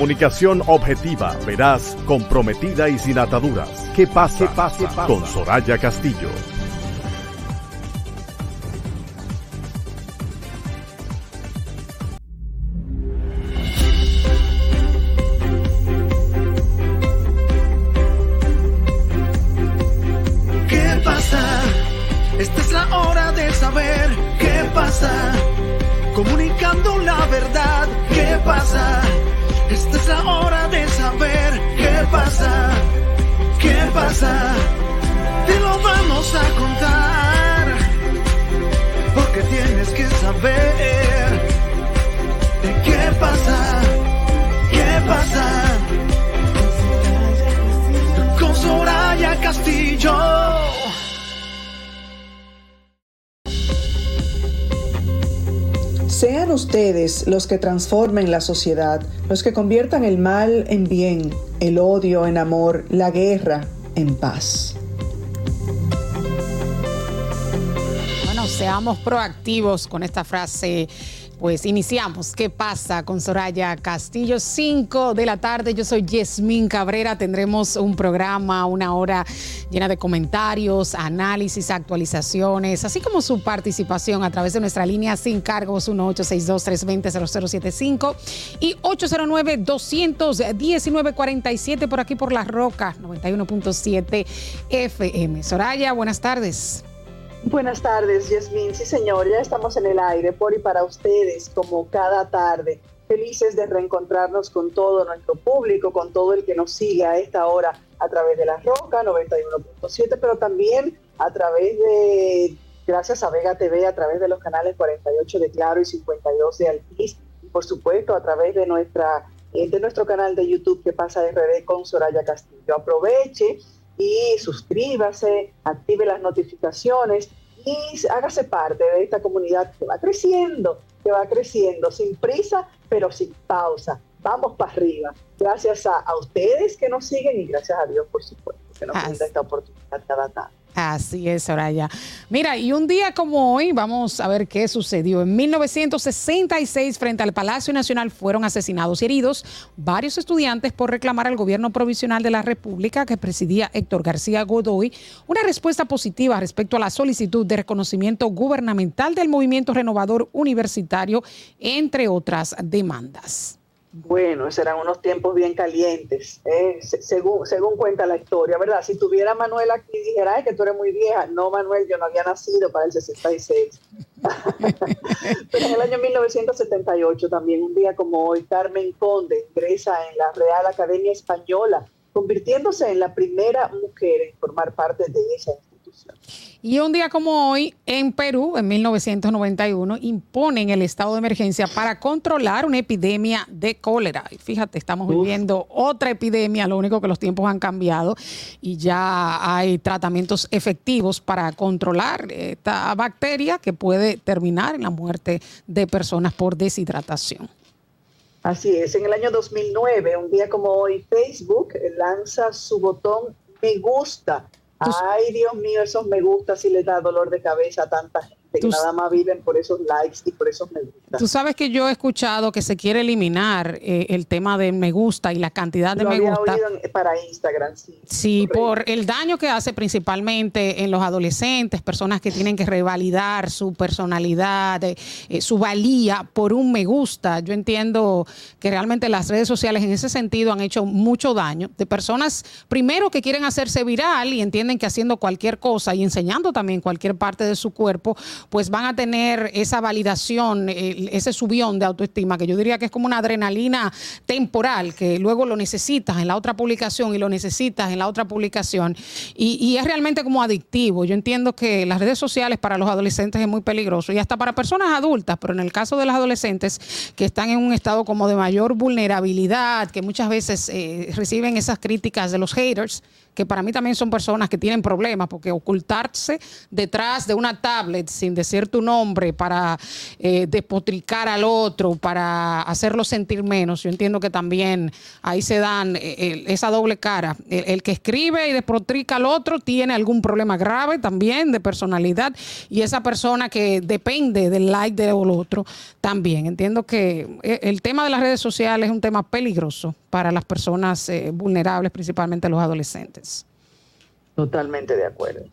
Comunicación objetiva, veraz, comprometida y sin ataduras. ¿Qué pasa? ¿Qué pasa? Con Soraya Castillo. ¿Qué pasa? Esta es la hora de saber qué pasa. Comunicando la verdad, ¿qué pasa? La hora de saber qué pasa. ¿Qué pasa? Te lo vamos a contar. Porque tienes que saber de qué pasa. ¿Qué pasa? Ustedes los que transformen la sociedad, los que conviertan el mal en bien, el odio en amor, la guerra en paz. Bueno, seamos proactivos con esta frase. Pues iniciamos. ¿Qué pasa con Soraya Castillo? 5 de la tarde. Yo soy Yasmín Cabrera. Tendremos un programa, una hora llena de comentarios, análisis, actualizaciones, así como su participación a través de nuestra línea sin cargos 1862-320-0075 y 809-219-47 por aquí por La Roca 91.7 FM. Soraya, buenas tardes. Buenas tardes, Yasmín. Sí, señor, ya estamos en el aire por y para ustedes, como cada tarde. Felices de reencontrarnos con todo nuestro público, con todo el que nos sigue a esta hora a través de La Roca 91.7, pero también a través de, gracias a Vega TV, a través de los canales 48 de Claro y 52 de Altiz, y por supuesto a través de nuestra de nuestro canal de YouTube que pasa de RD con Soraya Castillo. Aproveche y suscríbase, active las notificaciones y hágase parte de esta comunidad que va creciendo, que va creciendo sin prisa, pero sin pausa. Vamos para arriba. Gracias a, a ustedes que nos siguen y gracias a Dios, por supuesto, que nos brinda esta oportunidad cada tarde. Así es, Soraya. Mira, y un día como hoy, vamos a ver qué sucedió. En 1966, frente al Palacio Nacional, fueron asesinados y heridos varios estudiantes por reclamar al gobierno provisional de la República, que presidía Héctor García Godoy, una respuesta positiva respecto a la solicitud de reconocimiento gubernamental del movimiento renovador universitario, entre otras demandas. Bueno, esos eran unos tiempos bien calientes, eh, según, según cuenta la historia, ¿verdad? Si tuviera Manuel aquí, dijera Ay, que tú eres muy vieja. No, Manuel, yo no había nacido para el 66. Pero en el año 1978, también un día como hoy, Carmen Conde ingresa en la Real Academia Española, convirtiéndose en la primera mujer en formar parte de esa Y un día como hoy, en Perú, en 1991, imponen el estado de emergencia para controlar una epidemia de cólera. Y fíjate, estamos Uf. viviendo otra epidemia, lo único que los tiempos han cambiado y ya hay tratamientos efectivos para controlar esta bacteria que puede terminar en la muerte de personas por deshidratación. Así es, en el año 2009, un día como hoy, Facebook lanza su botón me gusta Ay, Dios mío, esos me gusta si les da dolor de cabeza a tanta gente. Que nada más viven por esos likes y por esos me gusta. Tú sabes que yo he escuchado que se quiere eliminar eh, el tema de me gusta y la cantidad de Lo me había gusta. oído en- para Instagram, sí. Sí, Correcto. por el daño que hace principalmente en los adolescentes, personas que tienen que revalidar su personalidad, eh, eh, su valía por un me gusta. Yo entiendo que realmente las redes sociales en ese sentido han hecho mucho daño de personas, primero que quieren hacerse viral y entienden que haciendo cualquier cosa y enseñando también cualquier parte de su cuerpo, pues van a tener esa validación, ese subión de autoestima, que yo diría que es como una adrenalina temporal, que luego lo necesitas en la otra publicación y lo necesitas en la otra publicación. Y, es realmente como adictivo. Yo entiendo que las redes sociales para los adolescentes es muy peligroso y hasta para personas adultas, pero en el caso de los adolescentes que están en un estado como de mayor vulnerabilidad, que muchas veces eh, reciben esas críticas de los haters, que para mí también son personas que tienen problemas, porque ocultarse detrás de una tablet decir tu nombre para eh, despotricar al otro, para hacerlo sentir menos, yo entiendo que también ahí se dan eh, esa doble cara. El, el que escribe y despotrica al otro tiene algún problema grave también de personalidad y esa persona que depende del like del otro también. Entiendo que eh, el tema de las redes sociales es un tema peligroso para las personas eh, vulnerables, principalmente los adolescentes. Totalmente de acuerdo.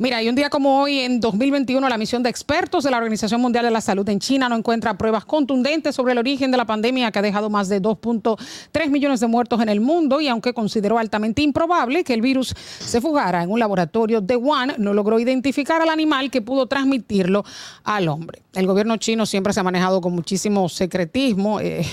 Mira, y un día como hoy, en 2021, la misión de expertos de la Organización Mundial de la Salud en China no encuentra pruebas contundentes sobre el origen de la pandemia que ha dejado más de 2.3 millones de muertos en el mundo y aunque consideró altamente improbable que el virus se fugara en un laboratorio de Wuhan, no logró identificar al animal que pudo transmitirlo al hombre. El gobierno chino siempre se ha manejado con muchísimo secretismo. eh,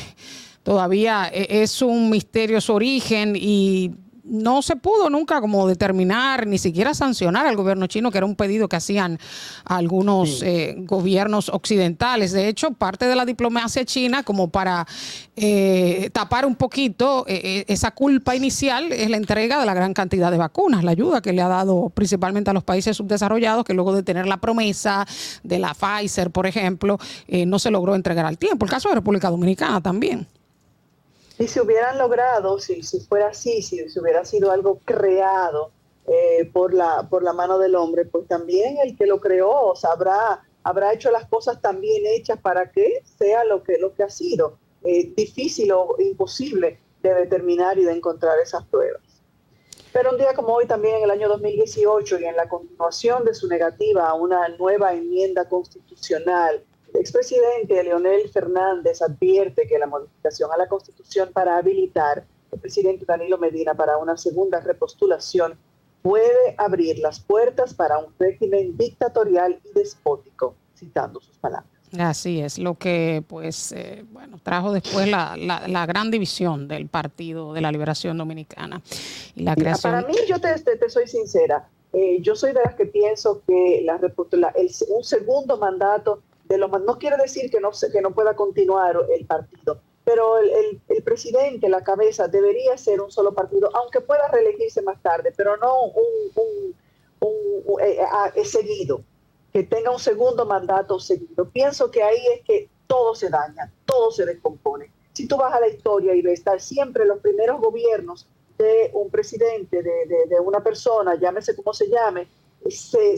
todavía eh, es un misterio su origen y no se pudo nunca como determinar ni siquiera sancionar al gobierno chino, que era un pedido que hacían algunos eh, gobiernos occidentales. De hecho, parte de la diplomacia china, como para eh, tapar un poquito eh, eh, esa culpa inicial, es la entrega de la gran cantidad de vacunas, la ayuda que le ha dado principalmente a los países subdesarrollados, que luego de tener la promesa de la Pfizer, por ejemplo, eh, no se logró entregar al tiempo. El caso de República Dominicana también. Si hubieran logrado, si, si fuera así, si, si hubiera sido algo creado eh, por, la, por la mano del hombre, pues también el que lo creó o sea, habrá, habrá hecho las cosas tan bien hechas para que sea lo que, lo que ha sido. Eh, difícil o imposible de determinar y de encontrar esas pruebas. Pero un día como hoy, también en el año 2018, y en la continuación de su negativa a una nueva enmienda constitucional, expresidente Leonel Fernández advierte que la modificación a la Constitución para habilitar al presidente Danilo Medina para una segunda repostulación puede abrir las puertas para un régimen dictatorial y despótico, citando sus palabras. Así es, lo que pues eh, bueno trajo después la, la- la gran división del Partido de la Liberación Dominicana y la creación. Para mí, yo te, te- te soy sincera, eh, yo soy de las que pienso que la, la- el- un segundo mandato no quiere decir que no que no pueda continuar el partido, pero el, el- presidente, la cabeza, debería ser un solo partido, aunque pueda reelegirse más tarde, pero no un, un- un- eh, eh, seguido, que tenga un segundo mandato seguido. Pienso que ahí es que todo se daña, todo se descompone. Si tú vas a la historia y ves, estar siempre los primeros gobiernos de un presidente, de, de- una persona, llámese como se llame, se,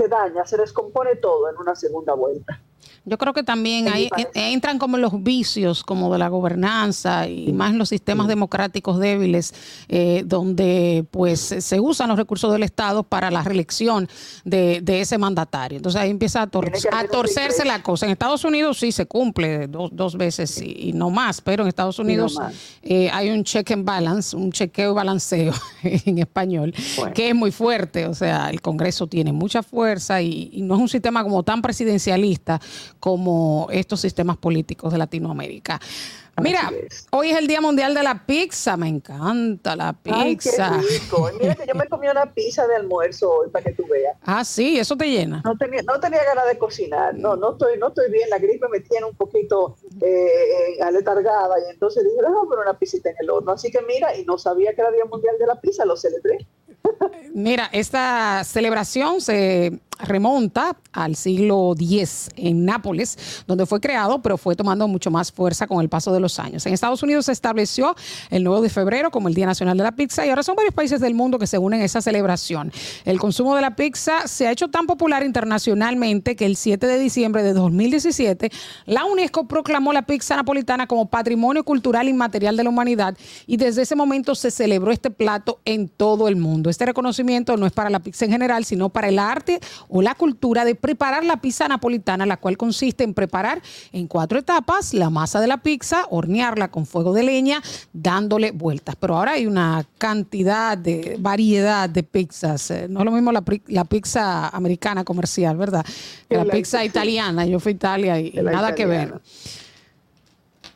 se daña, se descompone todo en una segunda vuelta. Yo creo que también ahí en- entran como los vicios como de la gobernanza y más en los sistemas democráticos débiles eh, donde pues se- usan los recursos del Estado para la reelección de, de ese mandatario. Entonces ahí empieza a, tor- torcerse la cosa. En Estados Unidos sí se cumple dos, dos veces y, y no más, pero en Estados Unidos eh, hay un check and balance, un chequeo y balanceo en español, Bueno. que es muy fuerte. O sea, el Congreso tiene mucha fuerza y, y no es un sistema como tan presidencialista como estos sistemas políticos de Latinoamérica. Mira, es. hoy es el Día Mundial de la Pizza, me encanta la Ay, qué pizza. rico. Mira que yo me comí una pizza de almuerzo hoy para que tú veas. ah, sí, eso te llena. No tenía, no tenía ganas de cocinar, no, no estoy, no estoy bien, la gripe me tiene un poquito eh, eh, aletargada y entonces dije, déjame poner una pisita en el horno. Así que mira, y no sabía que era Día Mundial de la Pizza, lo celebré. Mira, esta celebración se remonta al siglo X en Nápoles, donde fue creado, pero fue tomando mucho más fuerza con el paso de los años. En Estados Unidos se estableció el 9 de febrero como el Día Nacional de la Pizza y ahora son varios países del mundo que se unen a esa celebración. El consumo de la pizza se ha hecho tan popular internacionalmente que el 7 de diciembre de 2017 la UNESCO proclamó la pizza napolitana como patrimonio cultural inmaterial de la humanidad y desde ese momento se celebró este plato en todo el mundo. Este reconocimiento no es para la pizza en general, sino para el arte o la cultura de preparar la pizza napolitana, la cual consiste en preparar en cuatro etapas la masa de la pizza, hornearla con fuego de leña, dándole vueltas. Pero ahora hay una cantidad de variedad de pizzas. Eh, no es lo mismo la, pizza americana comercial, ¿verdad? la, pizza italiana. Yo fui a Italia y, nada que ver.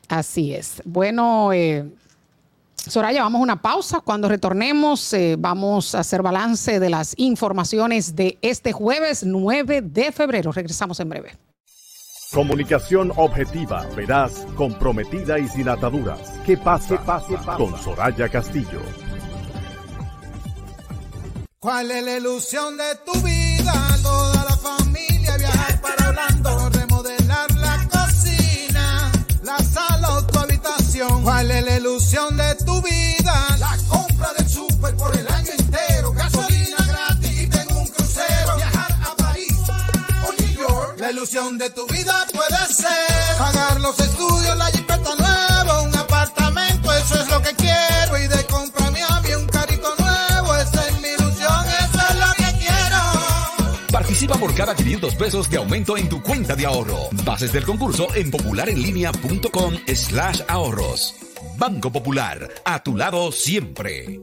Así es. Bueno, eh, Soraya, vamos a una pausa. Cuando retornemos, eh, vamos a hacer balance de las informaciones de este jueves 9 de febrero. Regresamos en breve. Comunicación objetiva, veraz, comprometida y sin ataduras. ¿Qué pasa? pase, pase con Soraya Castillo. ¿Cuál es la ilusión de tu vida? Toda la familia viajar para Orlando, remodelar la cocina, la sala o tu habitación. ¿Cuál es la ilusión de La ilusión de tu vida puede ser pagar los estudios, la jipeta nueva, un apartamento, eso es lo que quiero y de compra mi avión, un carrito nuevo, esa es mi ilusión, eso es lo que quiero. Participa por cada 500 pesos de aumento en tu cuenta de ahorro. Bases del concurso en popularenlinea.com slash ahorros. Banco Popular, a tu lado siempre.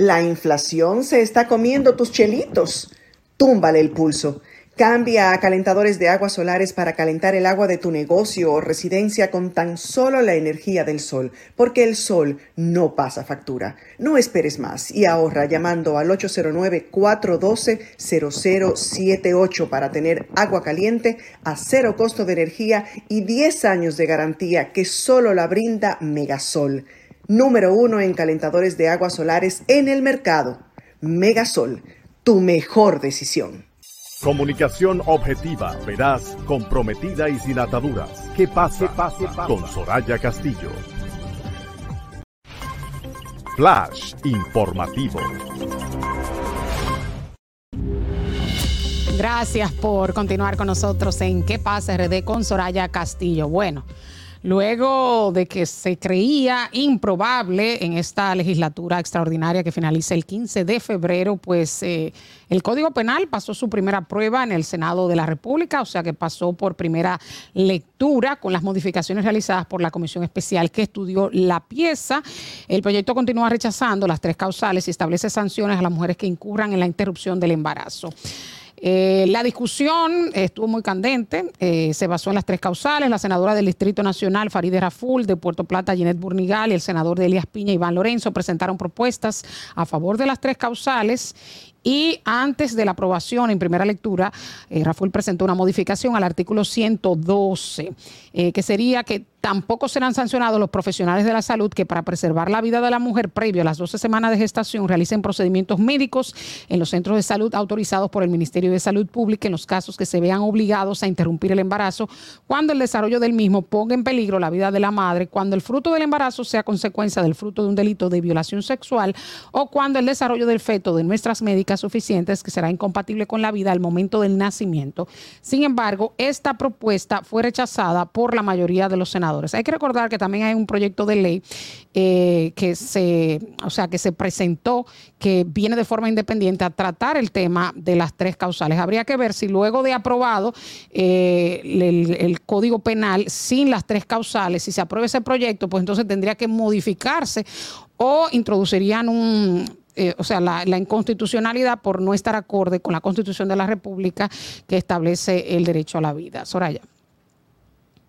La inflación se está comiendo tus chelitos. Túmbale el pulso. Cambia a calentadores de aguas solares para calentar el agua de tu negocio o residencia con tan solo la energía del sol, porque el sol no pasa factura. No esperes más y ahorra llamando al 809-412-0078 para tener agua caliente a cero costo de energía y 10 años de garantía que solo la brinda Megasol número uno en calentadores de aguas solares en el mercado. Megasol, tu mejor decisión. Comunicación objetiva, veraz, comprometida y sin ataduras. Que pase, pase, pase con Soraya Castillo. Flash informativo. Gracias por continuar con nosotros en ¿Qué pasa RD con Soraya Castillo? Bueno, luego de que se creía improbable en esta legislatura extraordinaria que finaliza el 15 de febrero, pues eh, el Código Penal pasó su primera prueba en el Senado de la República, o sea que pasó por primera lectura con las modificaciones realizadas por la Comisión Especial que estudió la pieza. El proyecto continúa rechazando las tres causales y establece sanciones a las mujeres que incurran en la interrupción del embarazo. Eh, la discusión estuvo muy candente, eh, se basó en las tres causales. La senadora del Distrito Nacional, Farideh Raful, de Puerto Plata, Jeanette Burnigal, y el senador de Elías Piña, Iván Lorenzo, presentaron propuestas a favor de las tres causales y antes de la aprobación en primera lectura, eh, Rafael presentó una modificación al artículo 112, eh, que sería que tampoco serán sancionados los profesionales de la salud que para preservar la vida de la mujer previo a las 12 semanas de gestación realicen procedimientos médicos en los centros de salud autorizados por el Ministerio de Salud Pública en los casos que se vean obligados a interrumpir el embarazo cuando el desarrollo del mismo ponga en peligro la vida de la madre, cuando el fruto del embarazo sea consecuencia del fruto de un delito de violación sexual o cuando el desarrollo del feto de nuestras médicas suficientes que será incompatible con la vida al momento del nacimiento. Sin embargo, esta propuesta fue rechazada por la mayoría de los senadores. Hay que recordar que también hay un proyecto de ley eh, que se, o sea, que se presentó que viene de forma independiente a tratar el tema de las tres causales. Habría que ver si luego de aprobado eh, el, Código Penal sin las tres causales, si se aprueba ese proyecto, pues entonces tendría que modificarse o introducirían un eh, o sea, la, inconstitucionalidad por no estar acorde con la Constitución de la República que establece el derecho a la vida. Soraya.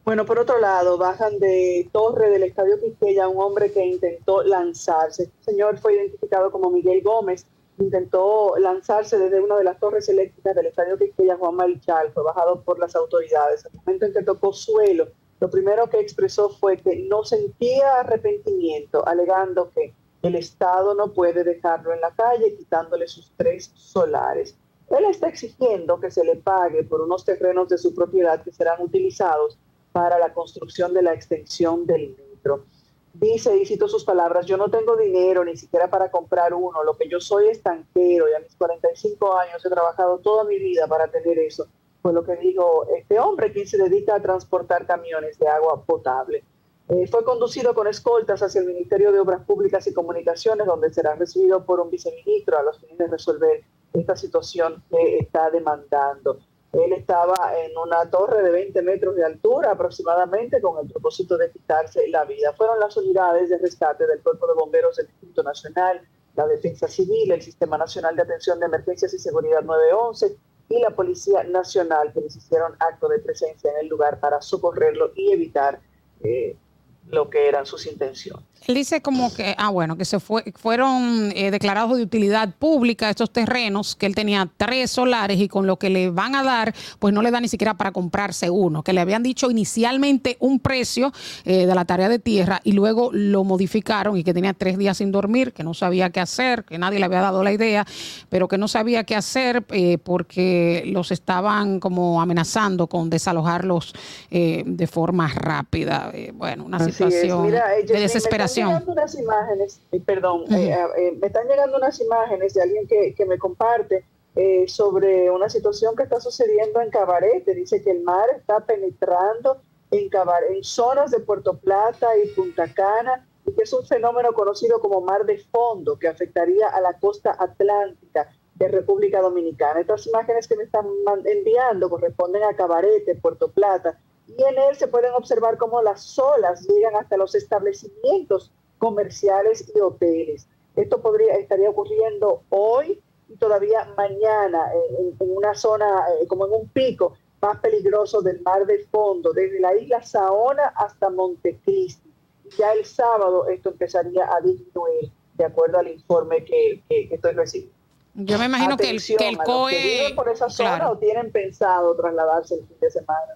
Bueno, por otro lado, bajan de torre del Estadio Quisqueya un hombre que intentó lanzarse. Este señor fue identificado como Miguel Gómez. Intentó lanzarse desde una de las torres eléctricas del Estadio Quisqueya Juan Marichal. Fue bajado por las autoridades. Al momento en que tocó suelo, lo primero que expresó fue que no sentía arrepentimiento, alegando que el Estado no puede dejarlo en la calle quitándole sus tres solares. Él está exigiendo que se le pague por unos terrenos de su propiedad que serán utilizados para la construcción de la extensión del metro. Dice, y cito sus palabras, yo no tengo dinero ni siquiera para comprar uno, lo que yo soy es tanquero y a mis 45 años he trabajado toda mi vida para tener eso. Fue lo que dijo este hombre, quien se dedica a transportar camiones de agua potable. Eh, fue conducido con escoltas hacia el Ministerio de Obras Públicas y Comunicaciones, donde será recibido por un viceministro a los fines de resolver esta situación que está demandando. Él estaba en una torre de 20 metros de altura aproximadamente con el propósito de quitarse la vida. Fueron las unidades de rescate del Cuerpo de Bomberos del Instituto Nacional, la Defensa Civil, el Sistema Nacional de Atención de Emergencias y Seguridad 911 y la Policía Nacional que les hicieron acto de presencia en el lugar para socorrerlo y evitar eh, lo que eran sus intenciones. Él dice como que, ah, bueno, que se fue, fueron eh, declarados de utilidad pública estos terrenos, que él tenía tres solares y con lo que le van a dar, pues no le da ni siquiera para comprarse uno, que le habían dicho inicialmente un precio eh, de la tarea de tierra y luego lo modificaron y que tenía tres días sin dormir, que no sabía qué hacer, que nadie le había dado la idea, pero que no sabía qué hacer eh, porque los estaban como amenazando con desalojarlos de forma rápida. bueno, una situación de desesperación están llegando unas imágenes, eh, perdón, eh, eh, me están llegando unas imágenes de alguien que, que me comparte sobre una situación que está sucediendo en Cabarete. Dice que el mar está penetrando en, en zonas de Puerto Plata y Punta Cana y que es un fenómeno conocido como mar de fondo que afectaría a la costa atlántica de República Dominicana. Estas imágenes que me están enviando corresponden a Cabarete, Puerto Plata, y en él se pueden observar cómo las olas llegan hasta los establecimientos comerciales y hoteles. Esto podría estaría ocurriendo hoy y todavía mañana en, una zona eh, como en un pico más peligroso del mar del fondo, desde la isla Saona hasta Montecristi. Ya el sábado esto empezaría a disminuir, de acuerdo al informe que, estoy recibiendo. Yo me imagino que el, que el COE... Que viven por esa zona o tienen pensado trasladarse el fin de semana.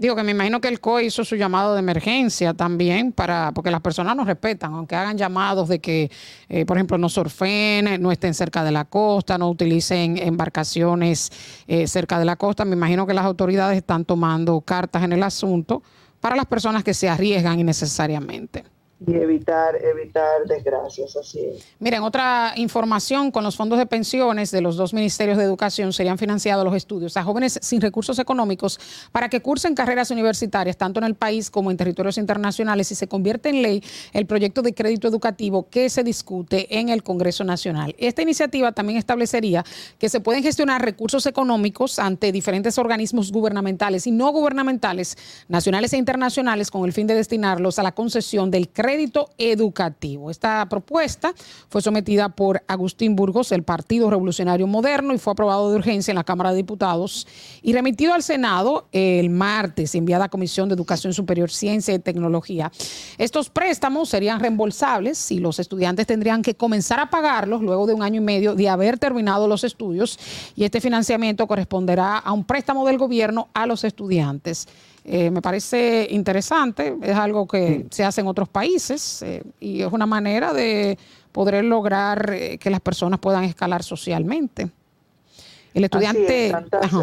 Digo que me imagino que el COE hizo su llamado de emergencia también para, porque las personas nos respetan, aunque hagan llamados de que, eh, por ejemplo, no surfen, no estén cerca de la costa, no utilicen embarcaciones eh, cerca de la costa. Me imagino que las autoridades están tomando cartas en el asunto para las personas que se arriesgan innecesariamente y evitar, evitar desgracias. Así es. Miren, otra información, con los fondos de pensiones de los dos ministerios de educación serían financiados los estudios a jóvenes sin recursos económicos para que cursen carreras universitarias tanto en el país como en territorios internacionales y se convierte en ley el proyecto de crédito educativo que se discute en el Congreso Nacional. Esta iniciativa también establecería que se pueden gestionar recursos económicos ante diferentes organismos gubernamentales y no gubernamentales, nacionales e internacionales, con el fin de destinarlos a la concesión del crédito crédito educativo. Esta propuesta fue sometida por Agustín Burgos, el Partido Revolucionario Moderno, y fue aprobado de urgencia en la Cámara de Diputados y remitido al Senado el martes, enviada a Comisión de Educación Superior, Ciencia y Tecnología. Estos préstamos serían reembolsables y los estudiantes tendrían que comenzar a pagarlos luego de un año y medio de haber terminado los estudios y este financiamiento corresponderá a un préstamo del gobierno a los estudiantes. Eh, me parece interesante, es algo que se hace en otros países eh, y es una manera de poder lograr eh, que las personas puedan escalar socialmente. El estudiante...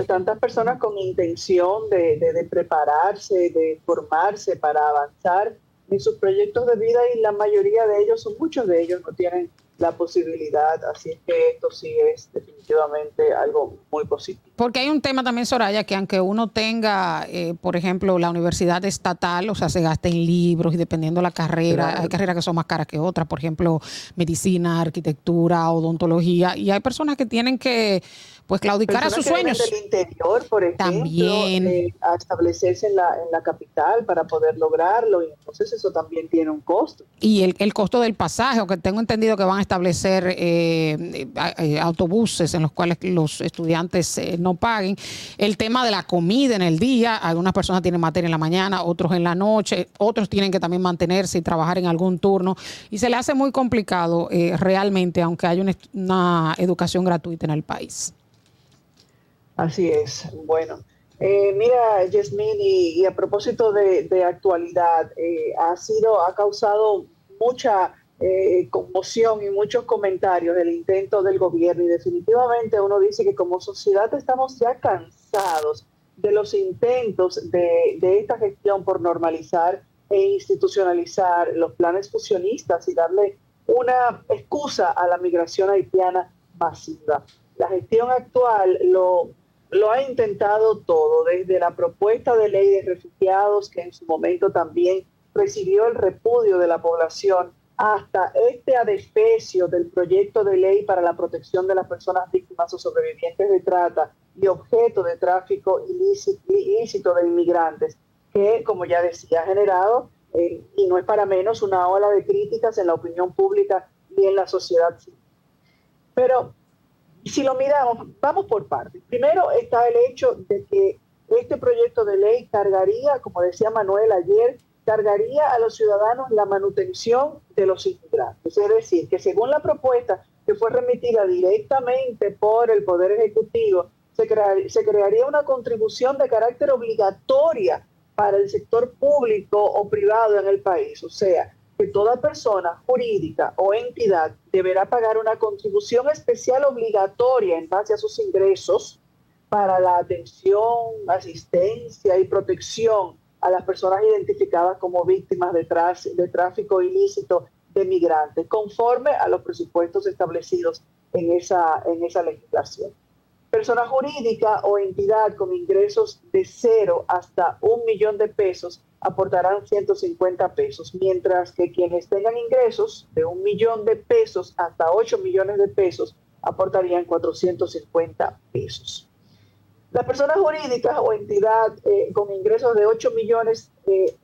tantas, personas con intención de, de, prepararse, de formarse para avanzar en sus proyectos de vida y la mayoría de ellos, o muchos de ellos, no tienen la posibilidad, así que esto sí es definitivamente algo muy positivo. Porque hay un tema también, Soraya, que aunque uno tenga, eh, por ejemplo, la universidad estatal, o sea, se gasta en libros y dependiendo la carrera, hay carreras que son más caras que otras, por ejemplo, medicina, arquitectura, odontología, y hay personas que tienen que pues claudicar a sus sueños. del interior, por ejemplo, también eh, a establecerse en la, en la capital para poder lograrlo, y entonces eso también tiene un costo. Y el, el costo del pasaje, o que tengo entendido que van a establecer eh, eh, autobuses en los cuales los estudiantes no paguen. El tema de la comida en el día, algunas personas tienen materia en la mañana, otros en la noche, otros tienen que también mantenerse y trabajar en algún turno, y se le hace muy complicado realmente, aunque haya una, una educación gratuita en el país. Así es. Bueno, eh, mira, Yasmín, y, a propósito de, actualidad, eh, ha sido, ha causado mucha eh, conmoción y muchos comentarios del intento del gobierno y definitivamente uno dice que como sociedad estamos ya cansados de los intentos de, de esta gestión por normalizar e institucionalizar los planes fusionistas y darle una excusa a la migración haitiana masiva. La gestión actual lo lo ha intentado todo, desde la propuesta de ley de refugiados, que en su momento también recibió el repudio de la población, hasta este adefesio del proyecto de ley para la protección de las personas víctimas o sobrevivientes de trata y objeto de tráfico ilícito, de inmigrantes, que, como ya decía, ha generado, eh, y no es para menos, una ola de críticas en la opinión pública y en la sociedad civil. Pero si lo miramos, vamos por partes. Primero está el hecho de que este proyecto de ley cargaría, como decía Manuel ayer, cargaría a los ciudadanos la manutención de los inmigrantes. Es decir, que según la propuesta que fue remitida directamente por el Poder Ejecutivo, se, se crearía una contribución de carácter obligatoria para el sector público o privado en el país. O sea, que toda persona jurídica o entidad deberá pagar una contribución especial obligatoria en base a sus ingresos para la atención, asistencia y protección a las personas identificadas como víctimas de, de tráfico ilícito de migrantes, conforme a los presupuestos establecidos en esa, en esa legislación. Persona jurídica o entidad con ingresos de cero hasta un millón de pesos aportarán 150 pesos, mientras que quienes tengan ingresos de un millón de pesos hasta 8 millones de pesos aportarían 450 pesos. Las personas jurídicas o entidad eh, con ingresos de 8 millones, eh,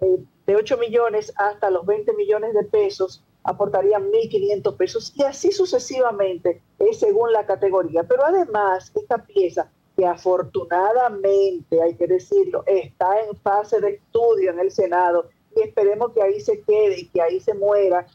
de 8 millones hasta los 20 millones de pesos aportarían 1.500 pesos y así sucesivamente es según la categoría. Pero además, esta pieza que afortunadamente, hay que decirlo, está en fase de estudio en el Senado y esperemos que ahí se quede y que ahí se muera,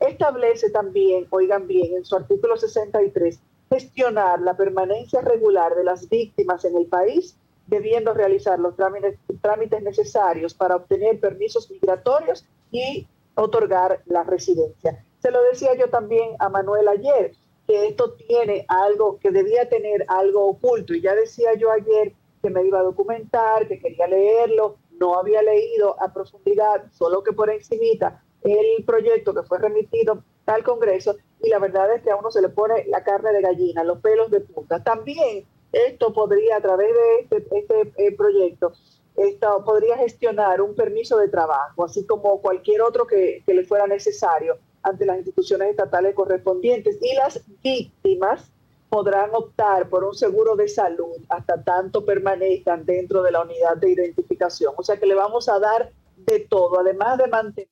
establece también, oigan bien, en su artículo 63, gestionar la permanencia regular de las víctimas en el país, debiendo realizar los trámites, trámites necesarios para obtener permisos migratorios y otorgar la residencia. Se lo decía yo también a Manuel ayer, que esto tiene algo, que debía tener algo oculto. Y ya decía yo ayer que me iba a documentar, que quería leerlo, no había leído a profundidad, solo que por encimita el proyecto que fue remitido al Congreso y la verdad es que a uno se le pone la carne de gallina, los pelos de punta. También esto podría, a través de este, este eh, proyecto, esto podría gestionar un permiso de trabajo, así como cualquier otro que, que le fuera necesario ante las instituciones estatales correspondientes y las víctimas podrán optar por un seguro de salud hasta tanto permanezcan dentro de la unidad de identificación. O sea que le vamos a dar de todo, además de mantener,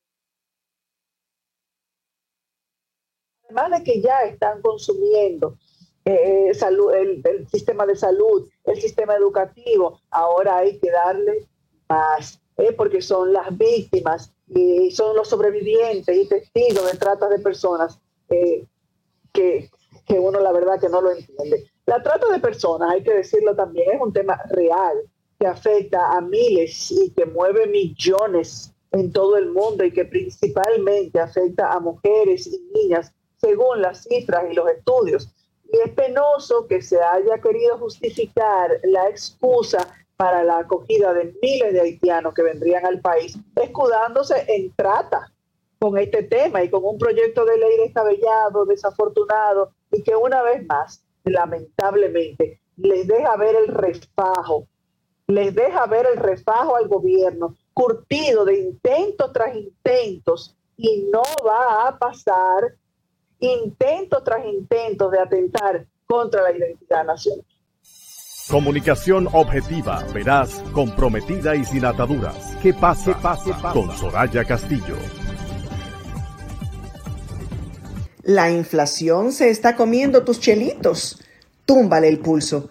además de que ya están consumiendo eh, salud, el, sistema de salud, el sistema educativo, ahora hay que darle más, ¿eh? porque son las víctimas y son los sobrevivientes y testigos de trata de personas eh, que, que uno la verdad que no lo entiende. La trata de personas, hay que decirlo también, es un tema real que afecta a miles y que mueve millones en todo el mundo y que principalmente afecta a mujeres y niñas según las cifras y los estudios. Y es penoso que se haya querido justificar la excusa para la acogida de miles de haitianos que vendrían al país, escudándose en trata con este tema y con un proyecto de ley descabellado, desafortunado y que una vez más, lamentablemente, les deja ver el refajo, les deja ver el refajo al gobierno, curtido de intentos tras intentos, y no va a pasar intento tras intento de atentar contra la identidad nacional. Comunicación objetiva, veraz, comprometida y sin ataduras. ¿Qué pase, pase, pase con Soraya Castillo? La inflación se está comiendo tus chelitos. Túmbale el pulso.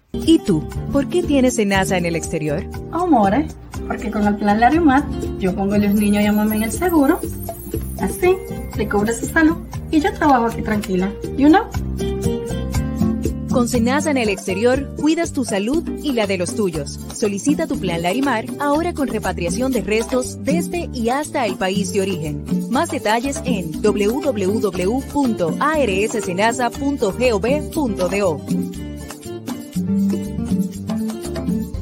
¿Y tú? ¿Por qué tienes NASA en el exterior? Amore, porque con el plan Larimat yo pongo a los niños y a mamá en el seguro. Así, se cubre su salud y yo trabajo aquí tranquila. ¿You know? Con Senasa en el exterior, cuidas tu salud y la de los tuyos. Solicita tu plan Larimar ahora con repatriación de restos desde y hasta el país de origen. Más detalles en www.arssenasa.gov.do.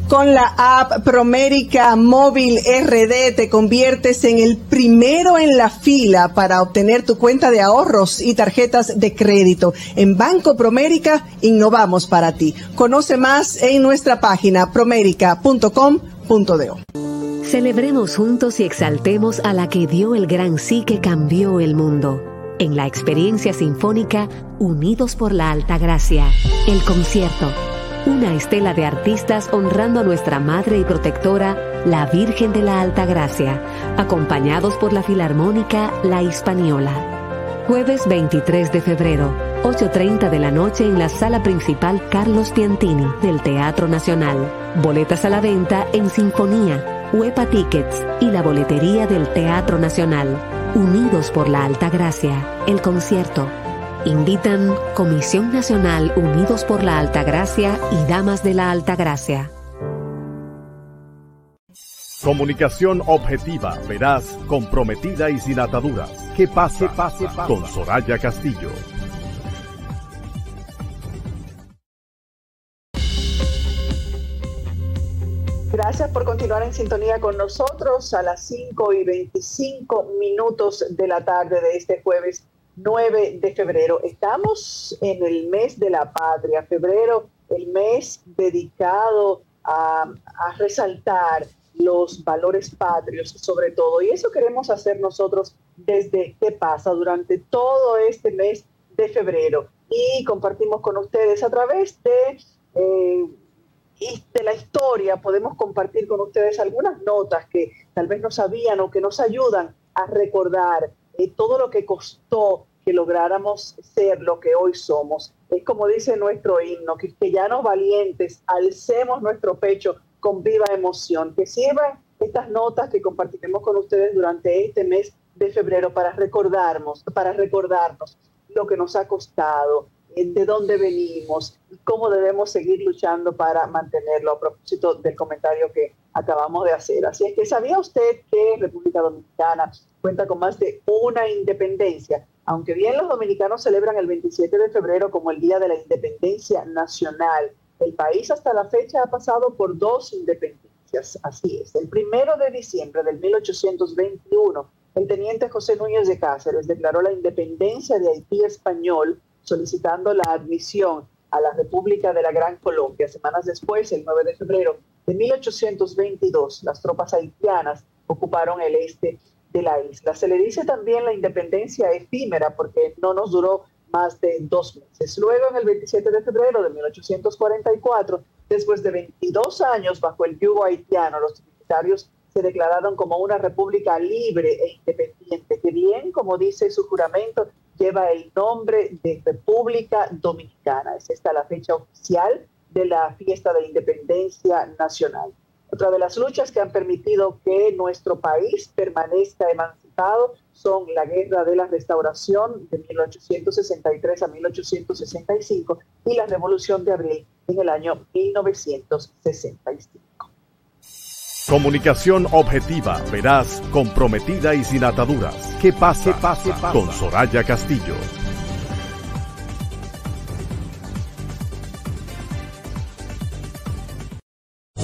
Con la app Promérica Móvil RD te conviertes en el primero en la fila para obtener tu cuenta de ahorros y tarjetas de crédito. En Banco Promérica innovamos para ti. Conoce más en nuestra página promérica.com.do. Celebremos juntos y exaltemos a la que dio el gran sí que cambió el mundo. En la experiencia sinfónica Unidos por la Alta Gracia, el concierto una estela de artistas honrando a nuestra Madre y Protectora, la Virgen de la Alta Gracia, acompañados por la Filarmónica La Hispaniola. Jueves 23 de febrero, 8.30 de la noche en la sala principal Carlos Piantini del Teatro Nacional. Boletas a la venta en Sinfonía, Huepa Tickets y la boletería del Teatro Nacional. Unidos por la Alta Gracia, el concierto Invitan Comisión Nacional Unidos por la Alta Gracia y Damas de la Alta Gracia. Comunicación objetiva, veraz, comprometida y sin ataduras. Que pase, pase, pase con Soraya Castillo. Gracias por continuar en sintonía con nosotros a las 5 y 25 minutos de la tarde de este jueves 9 de febrero. Estamos en el mes de la patria, febrero, el mes dedicado a, resaltar los valores patrios sobre todo. Y eso queremos hacer nosotros desde qué pasa durante todo este mes de febrero. Y compartimos con ustedes a través de, eh, de la historia, podemos compartir con ustedes algunas notas que tal vez no sabían o que nos ayudan a recordar eh, todo lo que costó que lográramos ser lo que hoy somos. Es como dice nuestro himno, que, que nos valientes, alcemos nuestro pecho con viva emoción, que sirvan estas notas que compartiremos con ustedes durante este mes de febrero para recordarnos, para recordarnos lo que nos ha costado, eh, de dónde venimos y cómo debemos seguir luchando para mantenerlo a propósito del comentario que acabamos de hacer. Así es que, ¿sabía usted que República Dominicana cuenta con más de una independencia? Aunque bien los dominicanos celebran el 27 de febrero como el Día de la Independencia Nacional, el país hasta la fecha ha pasado por dos independencias. Así es, el primero de diciembre del 1821, el teniente José Núñez de Cáceres declaró la independencia de Haití español solicitando la admisión a la República de la Gran Colombia. Semanas después, el 9 de febrero de 1822, las tropas haitianas ocuparon el este de la isla. Se le dice también la independencia efímera porque no nos duró más de dos meses. Luego, en el 27 de febrero de 1844, después de 22 años bajo el yugo haitiano, los trinitarios se declararon como una república libre e independiente, que bien, como dice su juramento, lleva el nombre de República Dominicana. Es esta la fecha oficial de la fiesta de independencia nacional. Otra de las luchas que han permitido que nuestro país permanezca emancipado son la Guerra de la Restauración de 1863 a 1865 y la Revolución de Abril en el año 1965. Comunicación objetiva, veraz, comprometida y sin ataduras. Que pase, pase, pase. Con Soraya Castillo.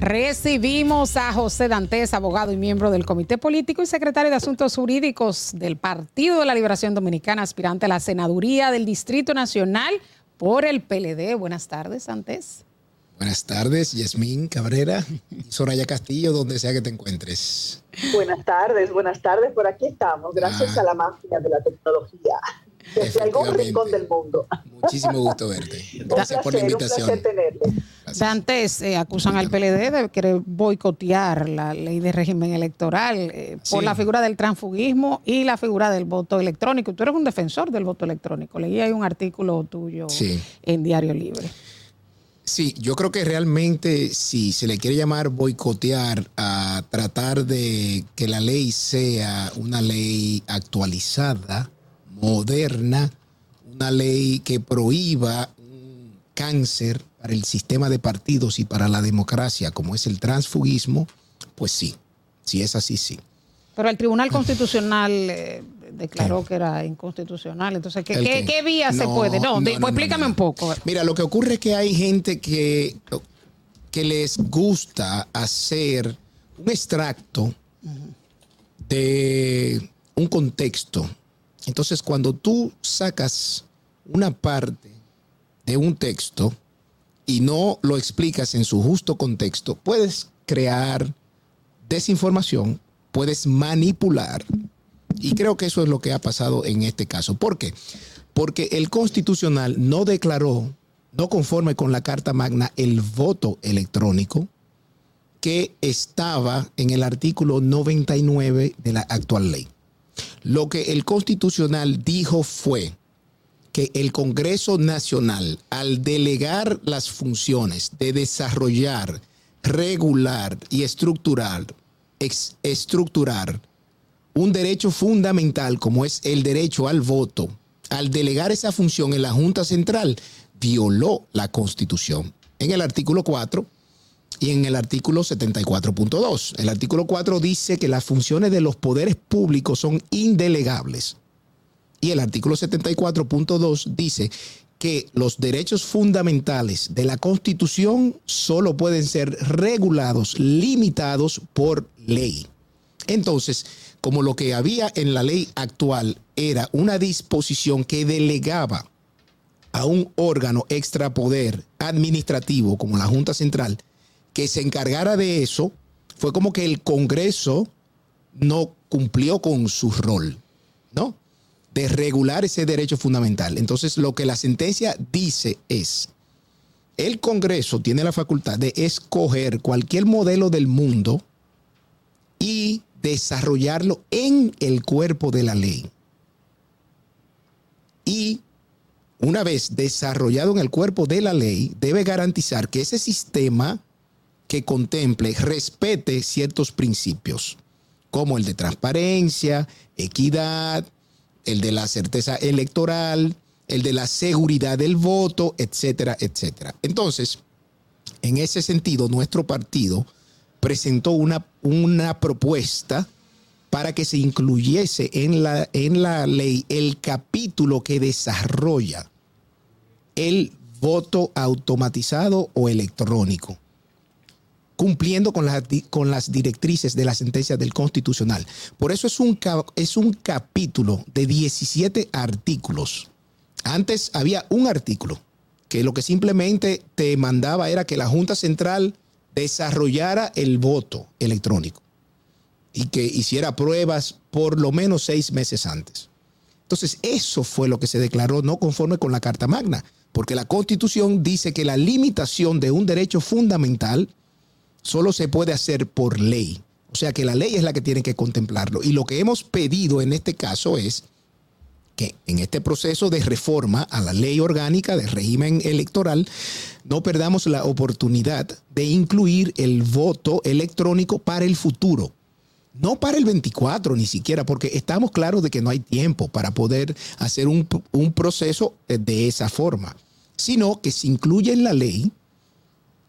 Recibimos a José Dantes, abogado y miembro del Comité Político y secretario de Asuntos Jurídicos del Partido de la Liberación Dominicana, aspirante a la senaduría del Distrito Nacional por el PLD. Buenas tardes, Dantes. Buenas tardes, Yasmín Cabrera y Soraya Castillo, donde sea que te encuentres. Buenas tardes, buenas tardes, por aquí estamos, gracias Ah. a la magia de la tecnología. Desde algún rincón del mundo. Muchísimo gusto verte. Gracias por la placer, un invitación. placer. Dantes eh, acusan al PLD de querer boicotear la ley de régimen electoral eh, por Sí. la figura del transfugismo y la figura del voto electrónico. Tú eres un defensor del voto electrónico. Leí ahí un artículo tuyo Sí. en Diario Libre. Sí, yo creo que realmente si se le quiere llamar boicotear a tratar de que la ley sea una ley actualizada, moderna, una ley que prohíba un cáncer para el sistema de partidos y para la democracia como es el transfugismo, pues sí, si es así, sí. Pero el Tribunal Constitucional eh, declaró que era inconstitucional. Entonces, ¿qué, ¿El qué- qué? vía se puede? No, no, de- no, pues explícame un poco. Mira, lo que ocurre es que hay gente que, que les gusta hacer un extracto de un contexto. Entonces, cuando tú sacas una parte de un texto y no lo explicas en su justo contexto, puedes crear desinformación, puedes manipular. Y creo que eso es lo que ha pasado en este caso. ¿Por qué? Porque el constitucional no declaró, no conforme con la Carta Magna, el voto electrónico que estaba en el artículo 99 de la actual ley. Lo que el constitucional dijo fue que el Congreso Nacional, al delegar las funciones de desarrollar, regular y estructurar, estructurar un derecho fundamental como es el derecho al voto, al delegar esa función en la Junta Central, violó la Constitución. En el artículo 4 y en el artículo 74.2. El artículo 4 dice que las funciones de los poderes públicos son indelegables. Y el artículo 74.2 dice que los derechos fundamentales de la Constitución solo pueden ser regulados, limitados por ley. Entonces, como lo que había en la ley actual era una disposición que delegaba a un órgano extrapoder administrativo como la Junta Central que se encargara de eso, fue como que el Congreso no cumplió con su rol, ¿no? De regular ese derecho fundamental. Entonces, lo que la sentencia dice es, el Congreso tiene la facultad de escoger cualquier modelo del mundo y desarrollarlo en el cuerpo de la ley. Y una vez desarrollado en el cuerpo de la ley, debe garantizar que ese sistema que contemple respete ciertos principios, como el de transparencia, equidad, el de la certeza electoral, el de la seguridad del voto, etcétera, etcétera. Entonces, en ese sentido, nuestro partido presentó una, una propuesta para que se incluyese en la, en la ley el capítulo que desarrolla el voto automatizado o electrónico, cumpliendo con di- con las directrices de la sentencia del Constitucional. Por eso es un, es un capítulo de 17 artículos. Antes había un artículo que lo que simplemente te mandaba era que la Junta Central desarrollara el voto electrónico. y que hiciera pruebas por lo menos seis meses antes. Entonces, eso fue lo que se declaró no conforme con la Carta Magna, porque la Constitución dice que la limitación de un derecho fundamental solo se puede hacer por ley. O sea que la ley es la que tiene que contemplarlo. Y lo que hemos pedido en este caso es que en este proceso de reforma a la ley orgánica del régimen electoral no perdamos la oportunidad de incluir el voto electrónico para el futuro. No para el 24 ni siquiera, porque estamos claros de que no hay tiempo para poder hacer un, un proceso de esa forma, sino que se incluye en la ley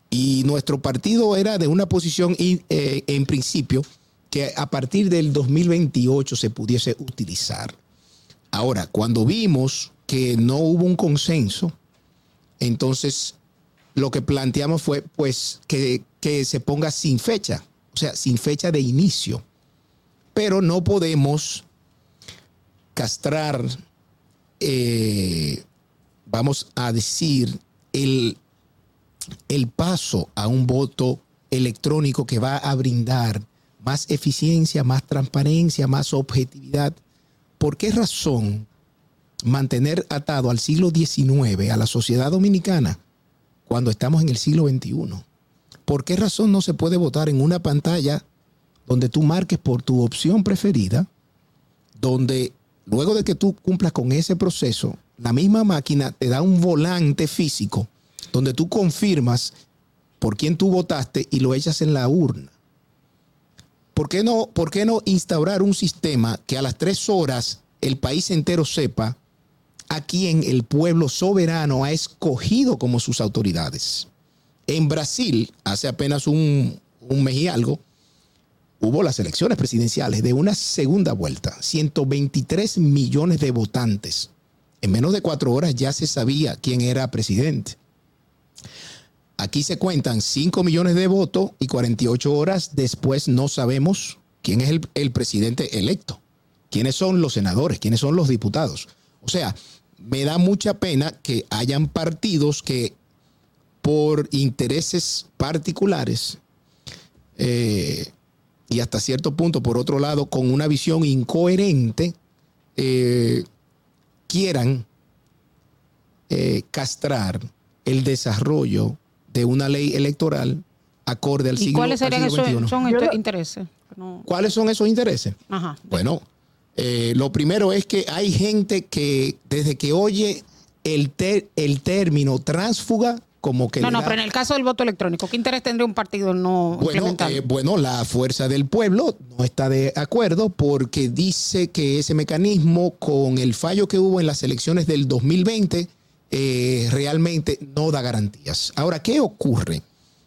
y nuestro partido era de una posición eh, en principio que a partir del 2028 se pudiese utilizar. Ahora, cuando vimos que no hubo un consenso, entonces lo que planteamos fue pues que, que se ponga sin fecha, o sea, sin fecha de inicio. Pero no podemos castrar, eh, vamos a decir, el, el paso a un voto electrónico que va a brindar más eficiencia, más transparencia, más objetividad. ¿Por qué razón mantener atado al siglo XIX a la sociedad dominicana cuando estamos en el siglo XXI? ¿Por qué razón no se puede votar en una pantalla donde tú marques por tu opción preferida, donde luego de que tú cumplas con ese proceso, la misma máquina te da un volante físico donde tú confirmas por quién tú votaste y lo echas en la urna. ¿Por qué no, por qué no instaurar un sistema que a las tres horas el país entero sepa a quién el pueblo soberano ha escogido como sus autoridades? En Brasil, hace apenas un, un mes y algo, hubo las elecciones presidenciales de una segunda vuelta, 123 millones de votantes. En menos de cuatro horas ya se sabía quién era presidente. Aquí se cuentan 5 millones de votos y 48 horas después no sabemos quién es el, presidente electo, quiénes son los senadores, quiénes son los diputados. O sea, me da mucha pena que hayan partidos que por intereses particulares eh, y hasta cierto punto, por otro lado, con una visión incoherente, eh, quieran eh, castrar el desarrollo de una ley electoral acorde al ¿Y siglo cuáles serían al siglo esos XXI. son estos intereses? No. ¿Cuáles son esos intereses? Ajá. Bueno, eh, lo primero es que hay gente que desde que oye el, ter- el término tránsfuga, como que No, no, da- pero en el caso del voto electrónico, ¿qué interés tendría un partido no Bueno, eh, bueno, la fuerza del pueblo no está de acuerdo porque dice que ese mecanismo, con el fallo que hubo en las elecciones del 2020, eh, realmente no da garantías. Ahora, ¿qué ocurre?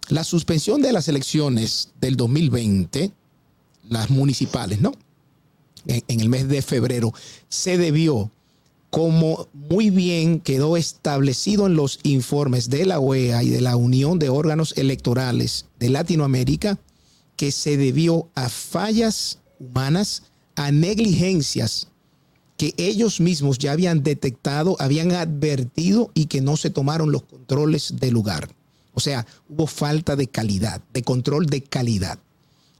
La suspensión de las elecciones del 2020, las municipales, ¿no? En, en el mes de febrero, se debió como muy bien quedó establecido en los informes de la OEA y de la Unión de Órganos Electorales de Latinoamérica, que se debió a fallas humanas, a negligencias que ellos mismos ya habían detectado, habían advertido y que no se tomaron los controles del lugar. O sea, hubo falta de calidad, de control de calidad.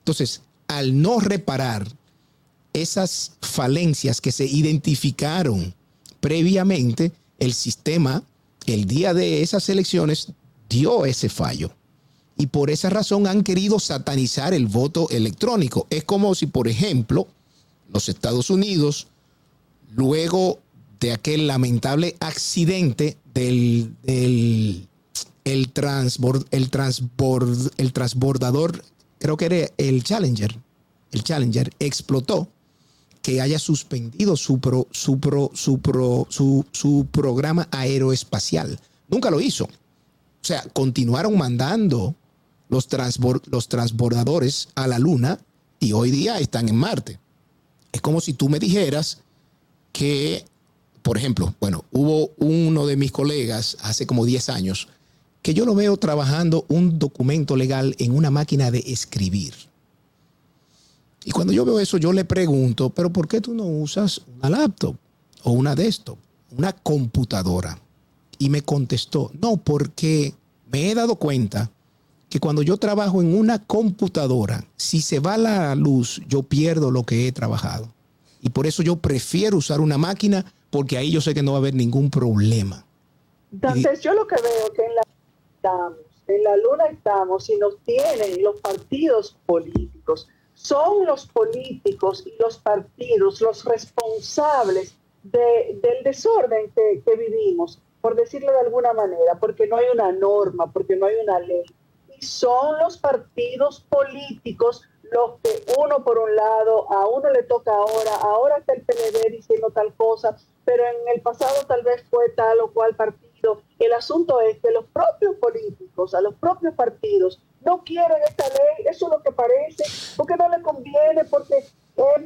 Entonces, al no reparar esas falencias que se identificaron previamente, el sistema, el día de esas elecciones, dio ese fallo. Y por esa razón han querido satanizar el voto electrónico. Es como si, por ejemplo, los Estados Unidos, luego de aquel lamentable accidente del, el, el, el transbordador, creo que era el Challenger, el Challenger explotó, que haya suspendido su, pro, su, pro, su, pro, su, su programa aeroespacial. Nunca lo hizo. O sea, continuaron mandando los, los transbordadores a la Luna y hoy día están en Marte. Es como si tú me dijeras que, por ejemplo, bueno, hubo uno de mis colegas hace como 10 años que yo lo veo trabajando un documento legal en una máquina de escribir. Y cuando yo veo eso, yo le pregunto, pero ¿por qué tú no usas una laptop o una desktop, una computadora? Y me contestó, no, porque me he dado cuenta que cuando yo trabajo en una computadora, si se va la luz, yo pierdo lo que he trabajado. Y por eso yo prefiero usar una máquina porque ahí yo sé que no va a haber ningún problema. Entonces, yo lo que veo que en la estamos, en la luna estamos y nos tienen los partidos políticos. Son los políticos y los partidos los responsables de- del desorden que, que vivimos, por decirlo de alguna manera, porque no hay una norma, porque no hay una ley. Y son los partidos políticos los que uno por un lado, a uno le toca ahora, ahora está el PLD diciendo tal cosa, pero en el pasado tal vez fue tal o cual partido. El asunto es que los propios políticos, a los propios partidos, no quieren esta ley, eso es lo que parece, porque no le conviene, porque es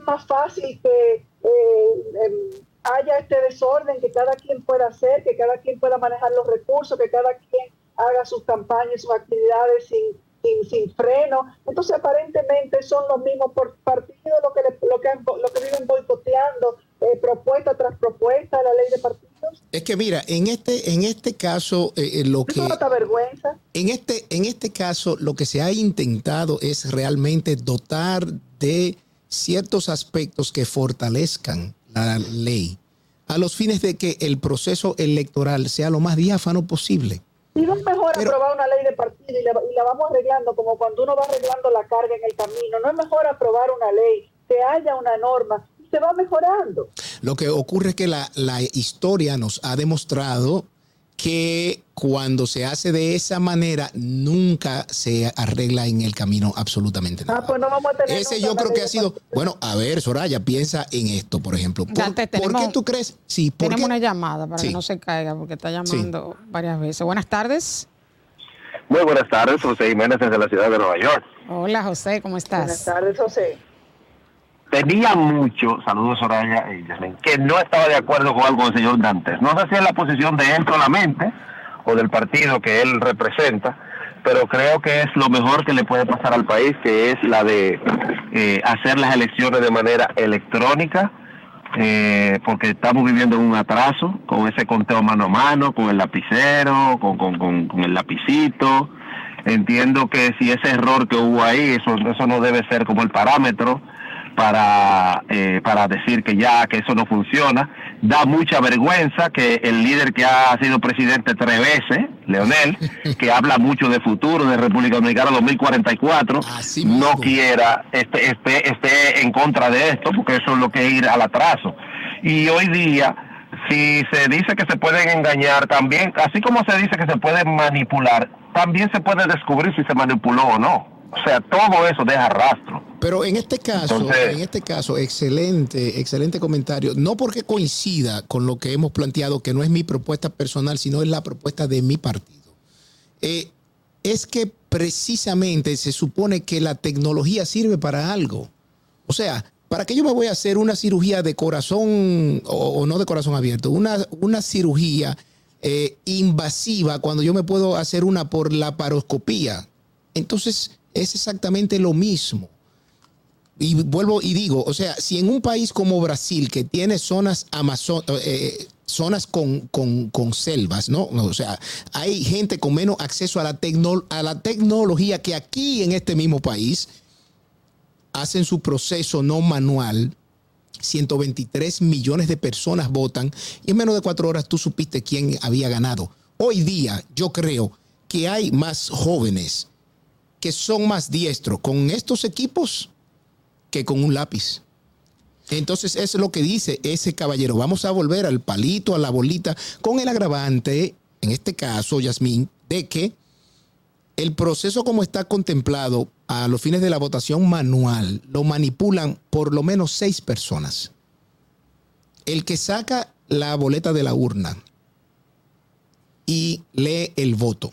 más fácil que eh, em, haya este desorden, que cada quien pueda hacer, que cada quien pueda manejar los recursos, que cada quien haga sus campañas, sus actividades sin, sin, sin freno. Entonces, aparentemente son los mismos partidos lo que, lo que, han- lo que viven boicoteando eh, propuesta tras propuesta la ley de partidos. Es que mira, en este, en este caso, eh, eh, lo que... No vergüenza. En este, en este caso, lo que se ha intentado es realmente dotar de ciertos aspectos que fortalezcan la ley a los fines de que el proceso electoral sea lo más diáfano posible. Y no es mejor aprobar una ley de partido y la, y la vamos arreglando como cuando uno va arreglando la carga en el camino. No es mejor aprobar una ley, que haya una norma y se va mejorando. Lo que ocurre es que la, la historia nos ha demostrado que cuando se hace de esa manera, nunca se arregla en el camino absolutamente nada. Ah, pues no vamos a tener Ese yo creo que ha sido, bueno, a ver, Soraya, piensa en esto, por ejemplo. ¿Por, Dante, por tenemos- qué tú crees? Sí, ¿por Tenemos qué? una llamada para Sí. que no se caiga, porque está llamando varias veces. Buenas tardes. Muy buenas tardes, José Jiménez desde la ciudad de Nueva York. Hola, José, ¿cómo estás? Buenas tardes, José. Tenía mucho, saludos Soraya y Yasmin, que no estaba de acuerdo con algo del señor Dantes. No sé si es la posición de él solamente o del partido que él representa, pero creo que es lo mejor que le puede pasar al país, que es la de eh, hacer las elecciones de manera electrónica, eh, porque estamos viviendo en un atraso con ese conteo mano a mano, con el lapicero, con, con, con, con el lapicito. Entiendo que si ese error que hubo ahí, eso, eso no debe ser como el parámetro para, eh, para decir que ya, que eso no funciona. Da mucha vergüenza que el líder que ha sido presidente tres veces, Leonel, que habla mucho de futuro, de República Dominicana 2044, no quiera, esté, esté, esté en contra de esto, porque eso es lo que es ir al atraso. Y hoy día, si se dice que se pueden engañar, también, así como se dice que se puede manipular, también se puede descubrir si se manipuló o no. O sea, todo eso deja rastro. Pero en este caso, Entonces- en este caso, excelente, excelente comentario. No porque coincida con lo que hemos planteado, que no es mi propuesta personal, sino es la propuesta de mi partido. Eh, es que precisamente se supone que la tecnología sirve para algo. O sea, ¿para qué yo me voy a hacer una cirugía de corazón o, o no de corazón abierto? Una, una cirugía eh, invasiva cuando yo me puedo hacer una por la paroscopía. Entonces, es exactamente lo mismo. Y vuelvo y digo, o sea, si en un país como Brasil, que tiene zonas Amazon, eh, zonas con, con- con selvas, ¿no? O sea, hay gente con menos acceso a la, a la tecnología que aquí en este mismo país hacen su proceso no manual. 123 millones de personas votan y en menos de cuatro horas tú supiste quién había ganado. Hoy día yo creo que hay más jóvenes que son más diestros con estos equipos que con un lápiz. Entonces, es lo que dice ese caballero. Vamos a volver al palito, a la bolita, con el agravante, en este caso, Yasmín, de que el proceso como está contemplado a los fines de la votación manual lo manipulan por lo menos seis personas. El que saca la boleta de la urna y lee el voto.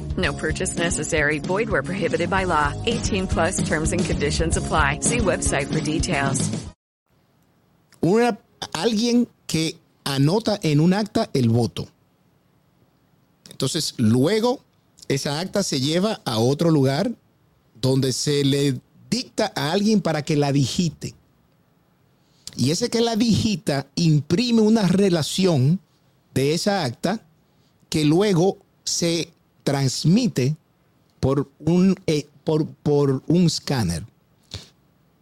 No purchase necessary. Void where prohibited by law. 18 plus terms and conditions apply. See website for details. una, alguien que anota en un acta el voto. Entonces, luego esa acta se lleva a otro lugar donde se le dicta a alguien para que la digite. Y ese que la digita imprime una relación de esa acta que luego se transmite por un, eh, por, por un escáner.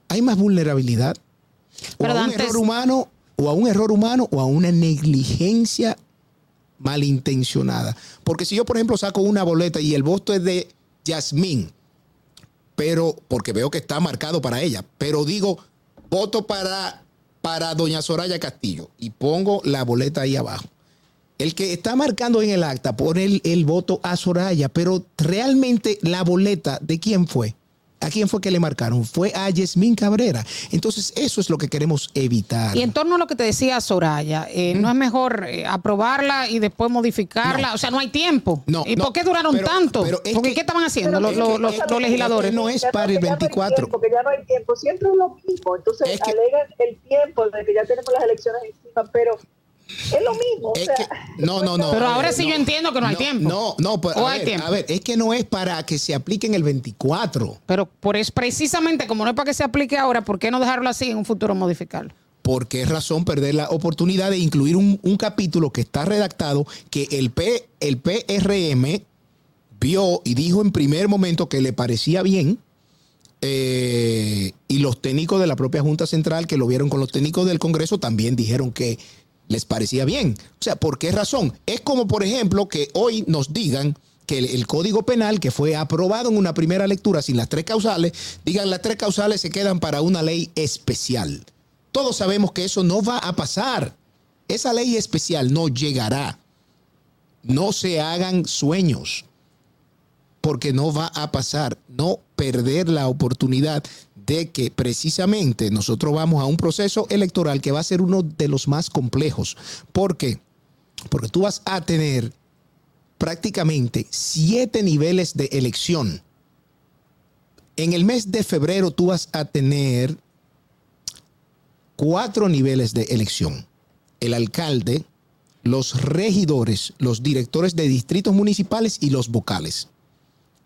Hay más vulnerabilidad. O Pero a un antes- error humano, o a un error humano, o a una negligencia malintencionada. Porque si yo, por ejemplo, saco una boleta y el voto es de Yasmín, pero porque veo que está marcado para ella, pero digo, voto para, para doña Soraya Castillo y pongo la boleta ahí abajo. El que está marcando en el acta pone el, el voto a Soraya, pero realmente la boleta, ¿de quién fue? ¿A quién fue que le marcaron? Fue a Yasmín Cabrera. Entonces, eso es lo que queremos evitar. Y en torno a lo que te decía Soraya, eh, ¿no es mejor eh, aprobarla y después modificarla? O sea, no hay tiempo. No, ¿Y no, por qué duraron pero- tanto? pero es Porque que- ¿qué estaban haciendo los, legisladores? no es para el que ya no hay 24. tiempo, que ya no hay tiempo, siempre es lo mismo. Entonces alegan el tiempo de que ya tenemos las elecciones encima, pero es lo mismo. O sea, No, no, no. Pero ahora ver, sí no. yo entiendo que no hay tiempo. No, no, pues, ¿O a, hay ver, tiempo? a ver, es que no es para que se aplique en el 24. Pero por es precisamente como no es para que se aplique ahora, ¿por qué no dejarlo así en un futuro modificarlo? ¿Por qué razón perder la oportunidad de incluir un, un capítulo que está redactado que el, P, el PRM vio y dijo en primer momento que le parecía bien? eh, y los técnicos de la propia Junta Central que lo vieron con los técnicos del Congreso también dijeron que les parecía bien. O sea, ¿por qué razón? Es como, por ejemplo, que hoy nos digan que el, Código Penal, que fue aprobado en una primera lectura sin las tres causales, digan las tres causales se quedan para una ley especial. Todos sabemos que eso no va a pasar. Esa ley especial no llegará. No se hagan sueños porque no va a pasar, no perder la oportunidad de que precisamente nosotros vamos a un proceso electoral que va a ser uno de los más complejos. ¿Por qué? Porque tú vas a tener prácticamente siete niveles de elección. En el mes de febrero tú vas a tener cuatro niveles de elección. El alcalde, los regidores, los directores de distritos municipales y los vocales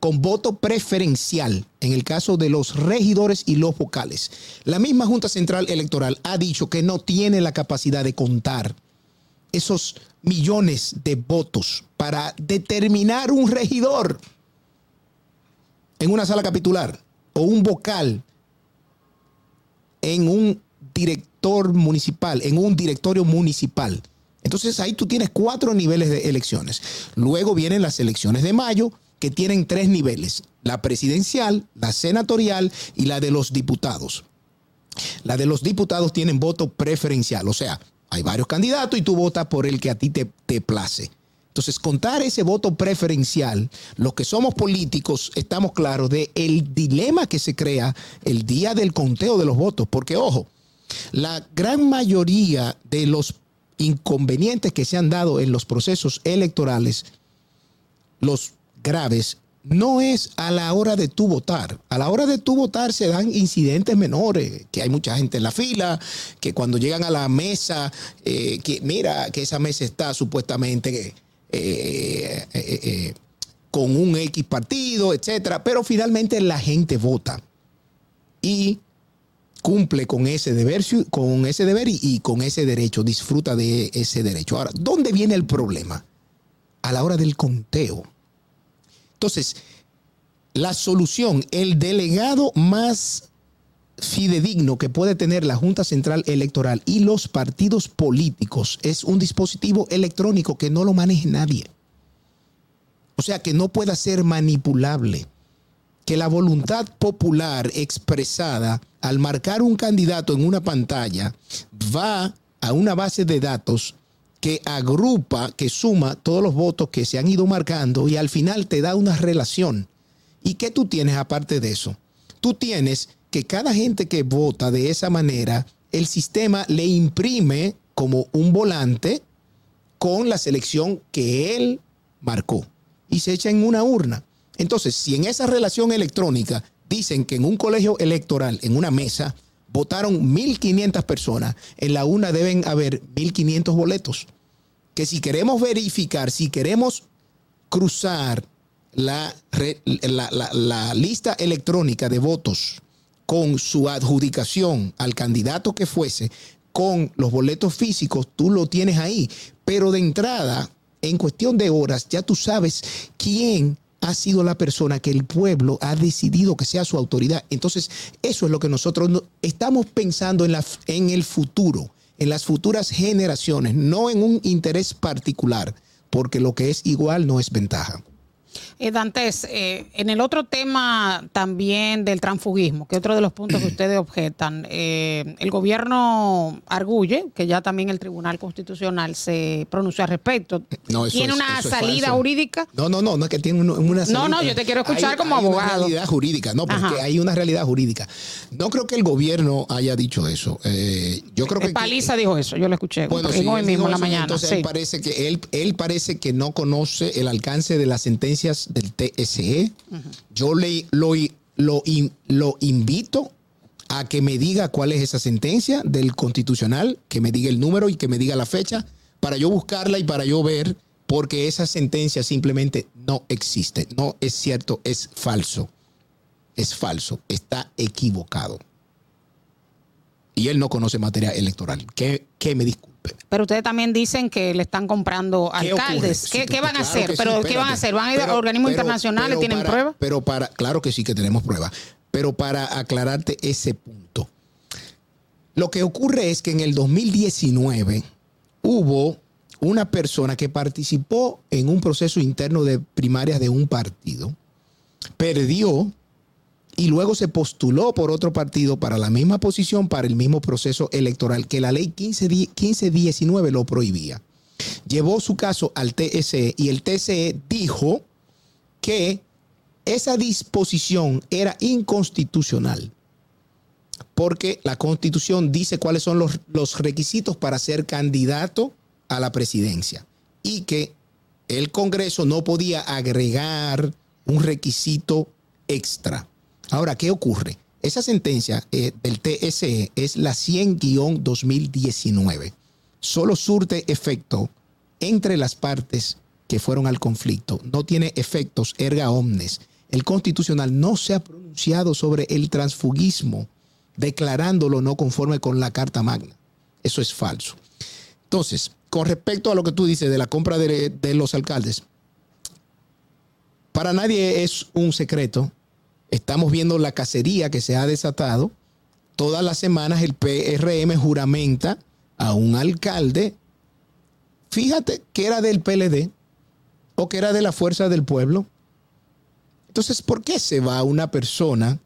con voto preferencial en el caso de los regidores y los vocales. La misma Junta Central Electoral ha dicho que no tiene la capacidad de contar esos millones de votos para determinar un regidor en una sala capitular o un vocal en un director municipal, en un directorio municipal. Entonces ahí tú tienes cuatro niveles de elecciones. Luego vienen las elecciones de mayo, que tienen tres niveles, la presidencial, la senatorial y la de los diputados. La de los diputados tienen voto preferencial, o sea, hay varios candidatos y tú votas por el que a ti te, te place. Entonces, contar ese voto preferencial, los que somos políticos estamos claros de el dilema que se crea el día del conteo de los votos, porque ojo, la gran mayoría de los inconvenientes que se han dado en los procesos electorales, los graves, no es a la hora de tú votar. A la hora de tú votar se dan incidentes menores, que hay mucha gente en la fila, que cuando llegan a la mesa, eh, que mira que esa mesa está supuestamente eh, eh, con un X partido, etcétera, pero finalmente la gente vota y cumple con ese deber, con ese deber y con ese derecho, disfruta de ese derecho. Ahora, ¿dónde viene el problema? A la hora del conteo. Entonces, la solución, el delegado más fidedigno que puede tener la Junta Central Electoral y los partidos políticos es un dispositivo electrónico que no lo maneje nadie. O sea, que no pueda ser manipulable. Que la voluntad popular expresada al marcar un candidato en una pantalla va a una base de datos que agrupa, que suma todos los votos que se han ido marcando y al final te da una relación. ¿Y qué tú tienes aparte de eso? Tú tienes que cada gente que vota de esa manera, el sistema le imprime como un volante con la selección que él marcó y se echa en una urna. Entonces, si en esa relación electrónica dicen que en un colegio electoral, en una mesa, votaron 1.500 personas. En la una deben haber 1.500 boletos. Que si queremos verificar, si queremos cruzar la, la- la- la lista electrónica de votos con su adjudicación al candidato que fuese, con los boletos físicos, tú lo tienes ahí. Pero de entrada, en cuestión de horas, ya tú sabes quién ha sido la persona que el pueblo ha decidido que sea su autoridad. Entonces, eso es lo que nosotros no- estamos pensando en, la, en el futuro, en las futuras generaciones, no en un interés particular, porque lo que es igual no es ventaja. Eh, Dantes, eh, en el otro tema también del transfugismo, que otro de los puntos que ustedes objetan, eh, el gobierno arguye que ya también el Tribunal Constitucional se pronunció al respecto. No, ¿Tiene es- una salida jurídica? No, no, no, no es que tiene una, una No, no, salida. yo te quiero escuchar Hay- como hay Una abogado. realidad jurídica, no, porque Ajá. hay una realidad jurídica. No creo que el gobierno haya dicho eso. Eh, yo creo que Paliza dijo eso, yo lo escuché Bueno, en sí, hoy mismo en la mañana. Entonces sí. él parece que él, él parece que no conoce el alcance de las del TSE. Yo le, lo, lo, lo invito a que me diga cuál es esa sentencia del constitucional, que me diga el número y que me diga la fecha, para yo buscarla y para yo ver, porque esa sentencia simplemente no existe. No es cierto, es falso. Es falso, está equivocado. Y él no conoce materia electoral. Que, que me disculpe. Pero ustedes también dicen que le están comprando ¿Qué alcaldes. ¿Qué, Sí, qué van a hacer? sí, pero ¿qué van a hacer? ¿Van a ir a organismos pero- internacionales? pero ¿Tienen para- pruebas? Pero para, claro que sí que tenemos pruebas. Pero para aclararte ese punto, lo que ocurre es que en el 2019 hubo una persona que participó en un proceso interno de primarias de un partido, perdió y luego se postuló por otro partido para la misma posición, para el mismo proceso electoral que la ley 15 di- 1519 lo prohibía. Llevó su caso al TSE y el TSE dijo que esa disposición era inconstitucional porque la constitución dice cuáles son los, los requisitos para ser candidato a la presidencia y que el Congreso no podía agregar un requisito extra. Ahora, ¿qué ocurre? Esa sentencia eh, del TSE es la 100-2019. Solo surte efecto entre las partes que fueron al conflicto. No tiene efectos erga omnes. El constitucional no se ha pronunciado sobre el transfugismo, declarándolo no conforme con la Carta Magna. Eso es falso. Entonces, con respecto a lo que tú dices de la compra de, de los alcaldes, para nadie es un secreto. Estamos viendo la cacería que se ha desatado. Todas las semanas el PRM juramenta a un alcalde, fíjate que era del PLD o que era de la Fuerza del Pueblo. Entonces, ¿por qué se va una persona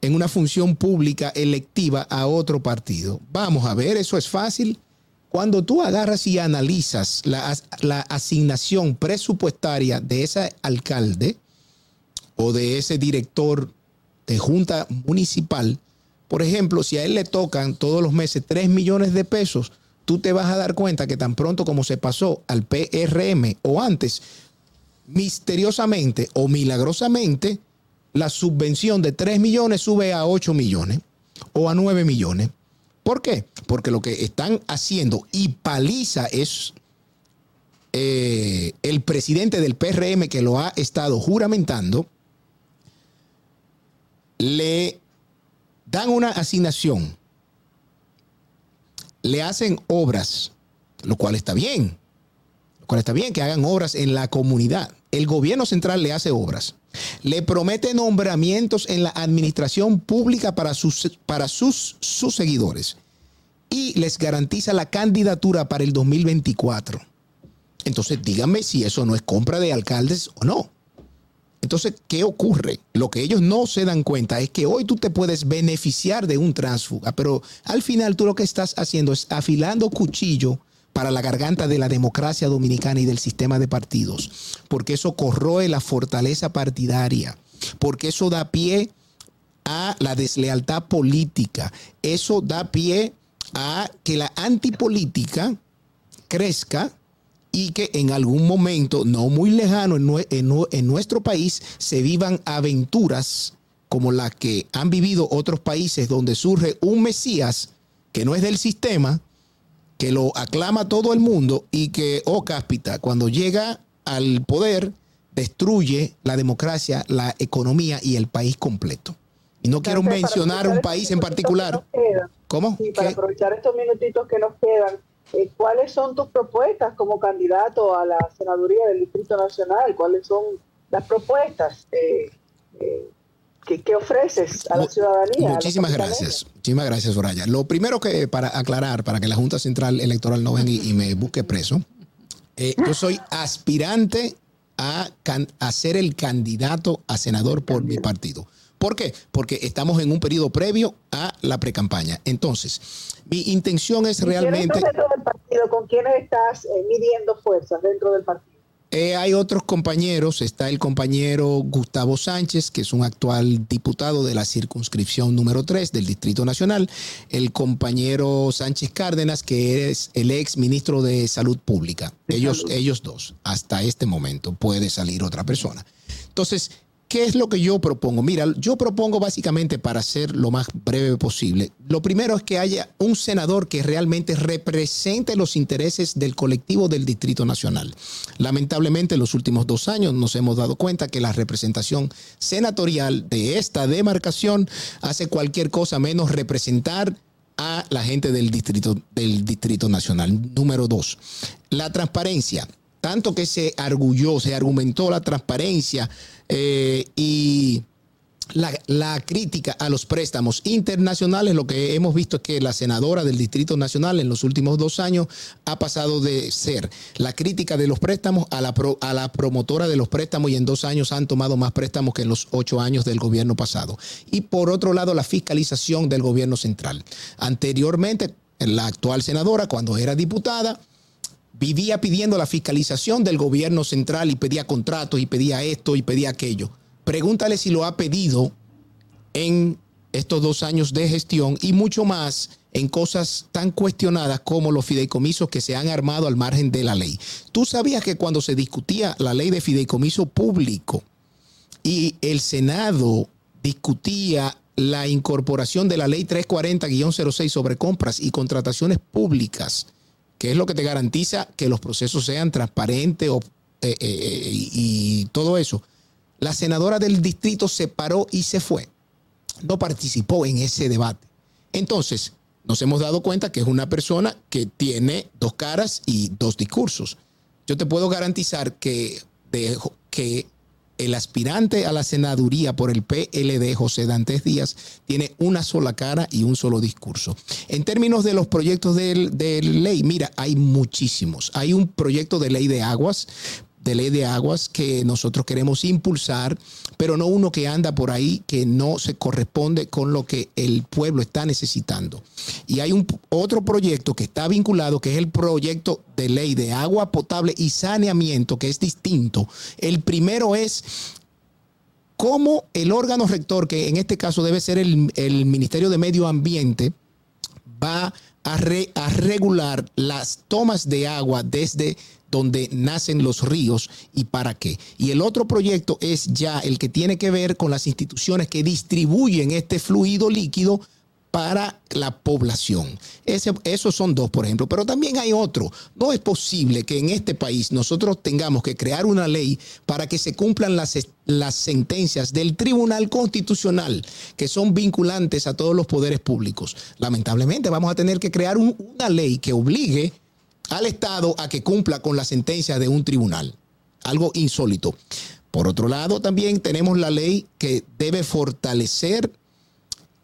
en una función pública electiva a otro partido? Vamos a ver, eso es fácil. Cuando tú agarras y analizas la, la asignación presupuestaria de ese alcalde o de ese director de junta municipal, por ejemplo, si a él le tocan todos los meses 3 millones de pesos, tú te vas a dar cuenta que tan pronto como se pasó al PRM o antes, misteriosamente o milagrosamente, la subvención de 3 millones sube a 8 millones o a 9 millones. ¿Por qué? Porque lo que están haciendo y paliza es eh, el presidente del PRM que lo ha estado juramentando, le dan una asignación, le hacen obras, lo cual está bien, lo cual está bien que hagan obras en la comunidad. El gobierno central le hace obras, le promete nombramientos en la administración pública para sus, para sus, sus seguidores y les garantiza la candidatura para el 2024. Entonces, díganme si eso no es compra de alcaldes o no. Entonces, ¿qué ocurre? Lo que ellos no se dan cuenta es que hoy tú te puedes beneficiar de un tránsfuga, pero al final tú lo que estás haciendo es afilando cuchillo para la garganta de la democracia dominicana y del sistema de partidos, porque eso corroe la fortaleza partidaria, porque eso da pie a la deslealtad política, eso da pie a que la antipolítica crezca y que en algún momento, no muy lejano en, nue- en nue- en nuestro país, se vivan aventuras como la que han vivido otros países donde surge un Mesías que no es del sistema, que lo aclama todo el mundo y que, oh cáspita, cuando llega al poder, destruye la democracia, la economía y el país completo. Y no quiero Entonces, mencionar un país en particular. ¿Cómo? Sí, para ¿Qué? aprovechar estos minutitos que nos quedan, eh, ¿cuáles son tus propuestas como candidato a la senaduría del Distrito Nacional? ¿Cuáles son las propuestas eh, eh, que, que ofreces a la ciudadanía? Muchísimas gracias. Muchísimas gracias, Soraya. Lo primero que para aclarar, para que la Junta Central Electoral no venga y, y me busque preso, eh, yo soy aspirante a, can- a ser el candidato a senador por mi partido. ¿Por qué? Porque estamos en un periodo previo a la precampaña. Entonces, mi intención es ¿Y quiénes realmente... dentro del partido? ¿Con quiénes estás eh, midiendo fuerzas dentro del partido? Eh, hay otros compañeros, está el compañero Gustavo Sánchez, que es un actual diputado de la circunscripción número 3 del Distrito Nacional, el compañero Sánchez Cárdenas, que es el ex ministro de Salud Pública. Ellos, ellos dos, hasta este momento, puede salir otra persona. Entonces, ¿Qué es lo que yo propongo? Mira, yo propongo básicamente para ser lo más breve posible. Lo primero es que haya un senador que realmente represente los intereses del colectivo del Distrito Nacional. Lamentablemente, en los últimos dos años nos hemos dado cuenta que la representación senatorial de esta demarcación hace cualquier cosa menos representar a la gente del Distrito, del distrito Nacional. Número dos, la transparencia tanto que se arguyó, se argumentó la transparencia eh, y la, la, crítica a los préstamos internacionales, lo que hemos visto es que la senadora del Distrito Nacional en los últimos dos años ha pasado de ser la crítica de los préstamos a la, pro, a la promotora de los préstamos y en dos años han tomado más préstamos que en los ocho años del gobierno pasado. Y por otro lado, la fiscalización del gobierno central. Anteriormente, la actual senadora, cuando era diputada, vivía pidiendo la fiscalización del gobierno central y pedía contratos y pedía esto y pedía aquello. Pregúntale si lo ha pedido en estos dos años de gestión y mucho más en cosas tan cuestionadas como los fideicomisos que se han armado al margen de la ley. Tú sabías que cuando se discutía la ley de fideicomiso público y el Senado discutía la incorporación de la ley 340-06 sobre compras y contrataciones públicas, que es lo que te garantiza que los procesos sean transparentes o, eh, eh, y, y todo eso. La senadora del distrito se paró y se fue. No participó en ese debate. Entonces, nos hemos dado cuenta que es una persona que tiene dos caras y dos discursos. Yo te puedo garantizar que, de, que el aspirante a la senaduría por el PLD, José Dantes Díaz, tiene una sola cara y un solo discurso. En términos de los proyectos de, ley, mira, hay muchísimos. Hay un proyecto de ley de aguas de ley de aguas que nosotros queremos impulsar, pero no uno que anda por ahí que no se corresponde con lo que el pueblo está necesitando. Y hay un otro proyecto que está vinculado, que es el proyecto de ley de agua potable y saneamiento, que es distinto. El primero es cómo el órgano rector, que en este caso debe ser el, el Ministerio de Medio Ambiente, va a, re, a regular las tomas de agua desde donde nacen los ríos y para qué. Y el otro proyecto es ya el que tiene que ver con las instituciones que distribuyen este fluido líquido para la población. Ese, esos son dos, por ejemplo, pero también hay otro. No es posible que en este país nosotros tengamos que crear una ley para que se cumplan las, las sentencias del Tribunal Constitucional, que son vinculantes a todos los poderes públicos. Lamentablemente vamos a tener que crear un, una ley que obligue al Estado a que cumpla con la sentencia de un tribunal. Algo insólito. Por otro lado, también tenemos la ley que debe fortalecer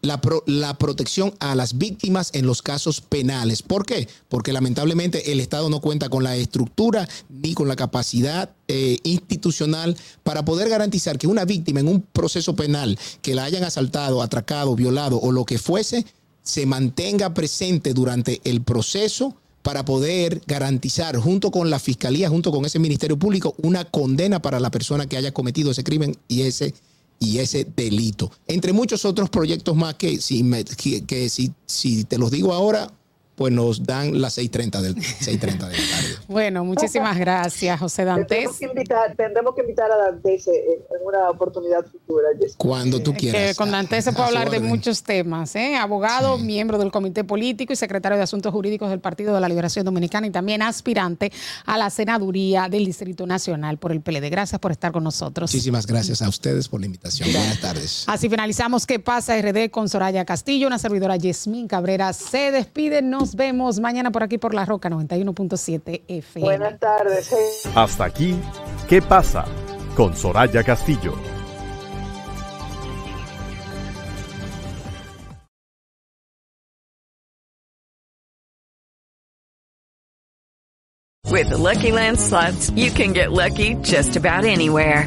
la, la, protección a las víctimas en los casos penales. ¿Por qué? Porque lamentablemente el Estado no cuenta con la estructura ni con la capacidad eh, institucional para poder garantizar que una víctima en un proceso penal que la hayan asaltado, atracado, violado o lo que fuese, se mantenga presente durante el proceso para poder garantizar junto con la fiscalía, junto con ese Ministerio Público, una condena para la persona que haya cometido ese crimen y ese, y ese delito. Entre muchos otros proyectos más que si, me, que, si, si te los digo ahora, pues nos dan las 6.30 del, 6.30 de la tarde. Bueno, muchísimas gracias, José Dantes. Tendremos que invitar, tendremos que invitar a Dantes en una oportunidad futura. Jessica. Cuando tú quieras. Que con Dantes se puede hablar de muchos temas. ¿eh? Abogado, miembro del Comité Político y secretario de Asuntos Jurídicos del Partido de la Liberación Dominicana y también aspirante a la senaduría del Distrito Nacional por el PLD. Gracias por estar con nosotros. Muchísimas gracias a ustedes por la invitación. Buenas tardes. Así finalizamos ¿Qué pasa RD con Soraya Castillo? Una servidora Yasmín Cabrera se despide. Nos vemos mañana por aquí por La Roca 91.7 FM. Buenas tardes. Hasta aquí, ¿qué pasa? Con Soraya Castillo. With the Lucky Land slots, you can get lucky just about anywhere.